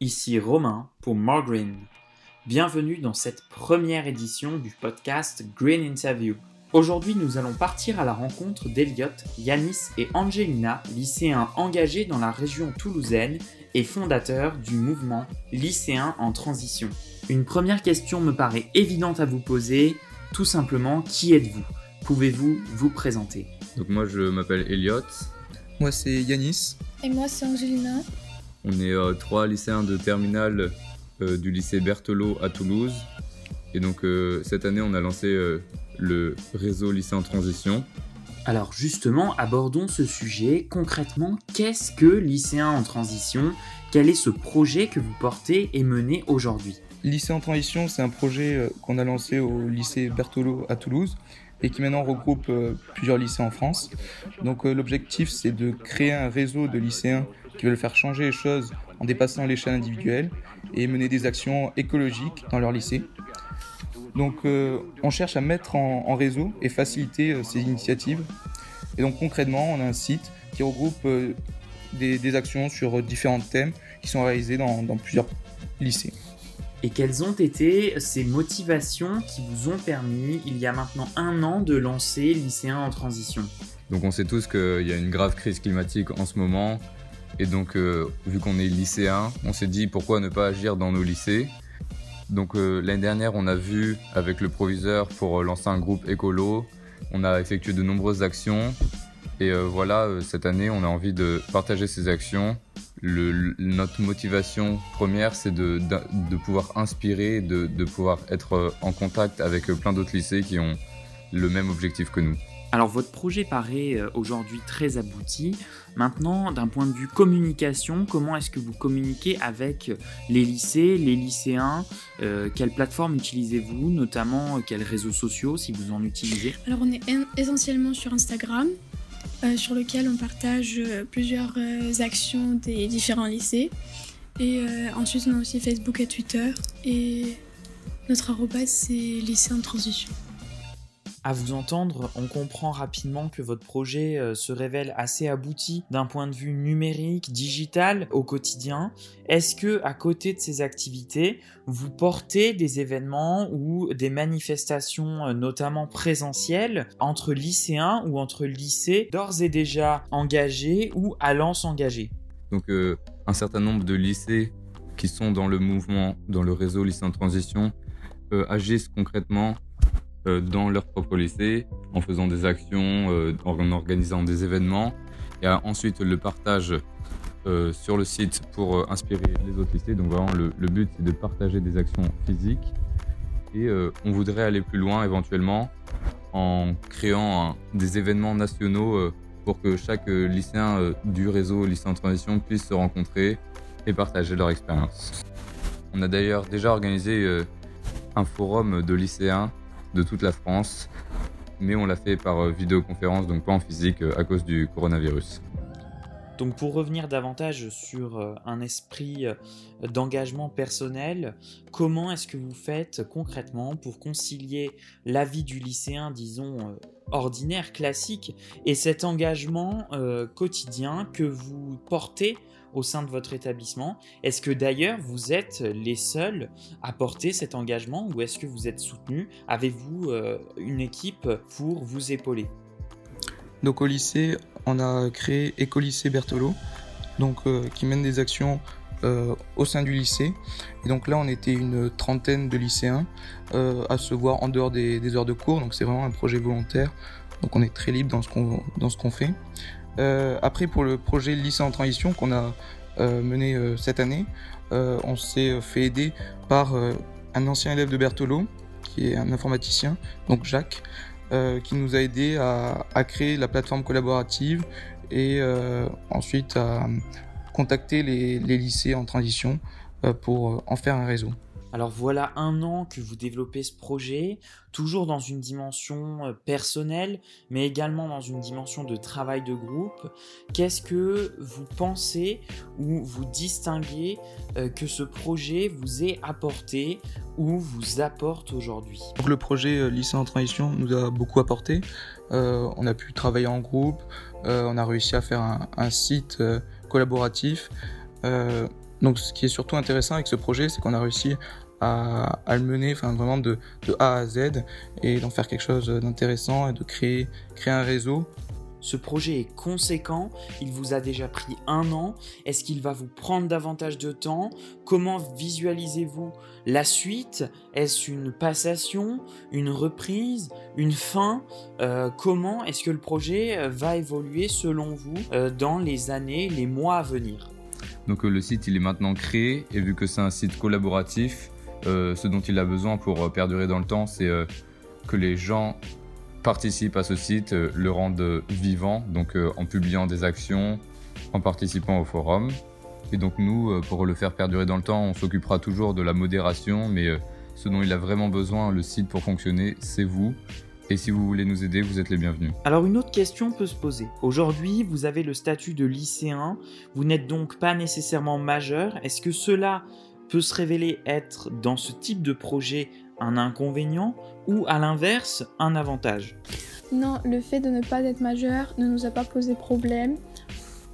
Ici Romain pour More Green. Bienvenue dans cette première édition du podcast Green Interview. Aujourd'hui, nous allons partir à la rencontre d'Eliott, Yanis et Angelina, lycéens engagés dans la région toulousaine et fondateurs du mouvement Lycéens en transition. Une première question me paraît évidente à vous poser, tout simplement, qui êtes-vous? Pouvez-vous vous présenter? Donc moi je m'appelle Elliot. Moi c'est Yanis. Et moi c'est Angelina. On est euh, trois lycéens de terminale euh, du lycée Berthelot à Toulouse. Et donc euh, cette année on a lancé le réseau lycée en transition. Alors justement, abordons ce sujet. Concrètement, qu'est-ce que lycéen en transition? Quel est ce projet que vous portez et menez aujourd'hui? Lycée en transition, c'est un projet qu'on a lancé au lycée Berthelot à Toulouse et qui maintenant regroupe plusieurs lycées en France. Donc l'objectif c'est de créer un réseau de lycéens qui veulent faire changer les choses en dépassant l'échelle individuelle et mener des actions écologiques dans leur lycée. Donc euh, on cherche à mettre en, réseau et faciliter ces initiatives. Et donc concrètement on a un site qui regroupe des, actions sur différents thèmes qui sont réalisés dans plusieurs lycées. Et quelles ont été ces motivations qui vous ont permis, il y a maintenant un an, de lancer Lycéens en transition? Donc on sait tous qu'il y a une grave crise climatique en ce moment. Et donc euh, vu qu'on est lycéens, on s'est dit pourquoi ne pas agir dans nos lycées? Donc euh, l'année dernière, on a vu avec le proviseur pour lancer un groupe écolo. On a effectué de nombreuses actions. Et euh, voilà, cette année, on a envie de partager ces actions notre motivation première, c'est de, pouvoir inspirer, de, de, pouvoir être euh, en contact avec euh, plein d'autres lycées qui ont le même objectif que nous. Alors votre projet paraît euh, aujourd'hui très abouti. Maintenant, d'un point de vue communication, comment est-ce que vous communiquez avec les lycées, les lycéens Quelle plateforme utilisez-vous Notamment quels réseaux sociaux si vous en utilisez? Alors on est essentiellement sur Instagram. Euh, sur lequel on partage euh, plusieurs euh, actions des différents lycées. Et ensuite, on a aussi Facebook et Twitter. Et notre arrobase, c'est lycée en transition. À vous entendre, on comprend rapidement que votre projet euh, se révèle assez abouti d'un point de vue numérique, digital au quotidien. Est-ce que à côté de ces activités, vous portez des événements ou des manifestations euh, notamment présentielles entre lycéens ou entre lycées d'ores et déjà engagés ou allant s'engager Donc euh, un certain nombre de lycées qui sont dans le mouvement, dans le réseau lycée en transition, agissent concrètement dans leur propre lycée, en faisant des actions, euh, en organisant des événements. Et ensuite le partage euh, sur le site pour inspirer les autres lycées. Donc vraiment le, but c'est de partager des actions physiques. Et on voudrait aller plus loin éventuellement en créant des événements nationaux pour que chaque lycéen du réseau lycée en transition puisse se rencontrer et partager leur expérience. On a d'ailleurs déjà organisé un forum de lycéens de toute la France, mais on l'a fait par euh, vidéoconférence, donc pas en physique euh, à cause du coronavirus. Donc pour revenir davantage sur euh, un esprit d'engagement personnel, comment est-ce que vous faites concrètement pour concilier la vie du lycéen, disons, ordinaire, classique, et cet engagement quotidien que vous portez au sein de votre établissement. Est-ce que d'ailleurs vous êtes les seuls à porter cet engagement ou est-ce que vous êtes soutenu? Avez-vous euh, une équipe pour vous épauler? Donc au lycée, on a créé Écolycée Berthelot, euh, qui mène des actions euh, au sein du lycée. Et donc là, on était une trentaine de lycéens à se voir en dehors des, heures de cours. Donc c'est vraiment un projet volontaire. Donc on est très libre dans ce qu'on fait. Euh, après, pour le projet lycée en transition qu'on a euh, mené euh, cette année, on s'est fait aider par un ancien élève de Berthelot, qui est un informaticien, donc Jacques, qui nous a aidé à, créer la plateforme collaborative et ensuite à contacter les, lycées en transition pour en faire un réseau. Alors voilà un an que vous développez ce projet, toujours dans une dimension euh, personnelle, mais également dans une dimension de travail de groupe. Qu'est-ce que vous pensez ou vous distinguez euh, que ce projet vous ait apporté ou vous apporte aujourd'hui? Le projet euh, Lycée en transition nous a beaucoup apporté. on a pu travailler en groupe, on a réussi à faire un, un site collaboratif Donc ce qui est surtout intéressant avec ce projet, c'est qu'on a réussi à, le mener vraiment de, A à Z et d'en faire quelque chose d'intéressant et de créer, un réseau. Ce projet est conséquent, il vous a déjà pris un an, est-ce qu'il va vous prendre davantage de temps? Comment visualisez-vous la suite? Est-ce une passation, une reprise, une fin? Euh, Comment est-ce que le projet va évoluer selon vous euh, dans les années, les mois à venir? Donc le site il est maintenant créé et vu que c'est un site collaboratif, ce dont il a besoin pour perdurer dans le temps, c'est que les gens participent à ce site euh, le rendent vivant, donc euh, en publiant des actions, en participant au forum. Et donc nous, euh, pour le faire perdurer dans le temps, on s'occupera toujours de la modération, mais ce dont il a vraiment besoin, le site pour fonctionner, c'est vous. Et si vous voulez nous aider, vous êtes les bienvenus. Alors une autre question peut se poser. Aujourd'hui, vous avez le statut de lycéen, vous n'êtes donc pas nécessairement majeur. Est-ce que cela peut se révéler être dans ce type de projet un inconvénient ou à l'inverse un avantage? Non, le fait de ne pas être majeur ne nous a pas posé problème.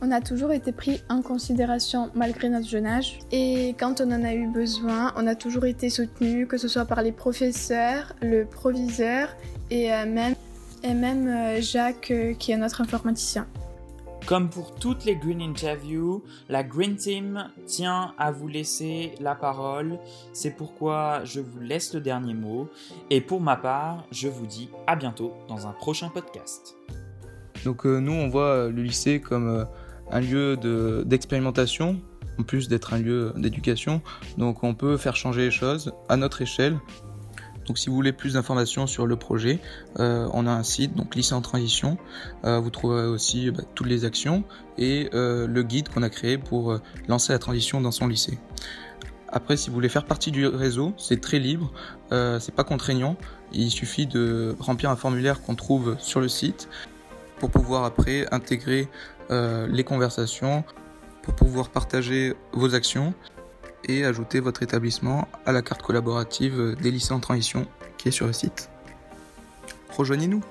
On a toujours été pris en considération malgré notre jeune âge. Et quand on en a eu besoin, on a toujours été soutenu, que ce soit par les professeurs, le proviseur et euh, même, et même euh, Jacques euh, qui est notre informaticien. Comme pour toutes les Green Interviews, la Green Team tient à vous laisser la parole. C'est pourquoi je vous laisse le dernier mot. Et pour ma part, je vous dis à bientôt dans un prochain podcast. Donc euh, nous, on voit le lycée comme euh, un lieu d'expérimentation, en plus d'être un lieu d'éducation. Donc on peut faire changer les choses à notre échelle donc si vous voulez plus d'informations sur le projet, euh, on a un site, donc lycée en transition. Euh, vous trouverez aussi bah, toutes les actions et euh, le guide qu'on a créé pour lancer la transition dans son lycée. Après, si vous voulez faire partie du réseau, c'est très libre, c'est pas contraignant. Il suffit de remplir un formulaire qu'on trouve sur le site pour pouvoir après intégrer les conversations, pour pouvoir partager vos actions et ajouter votre établissement à la carte collaborative des lycées en transition qui est sur le site. Rejoignez-nous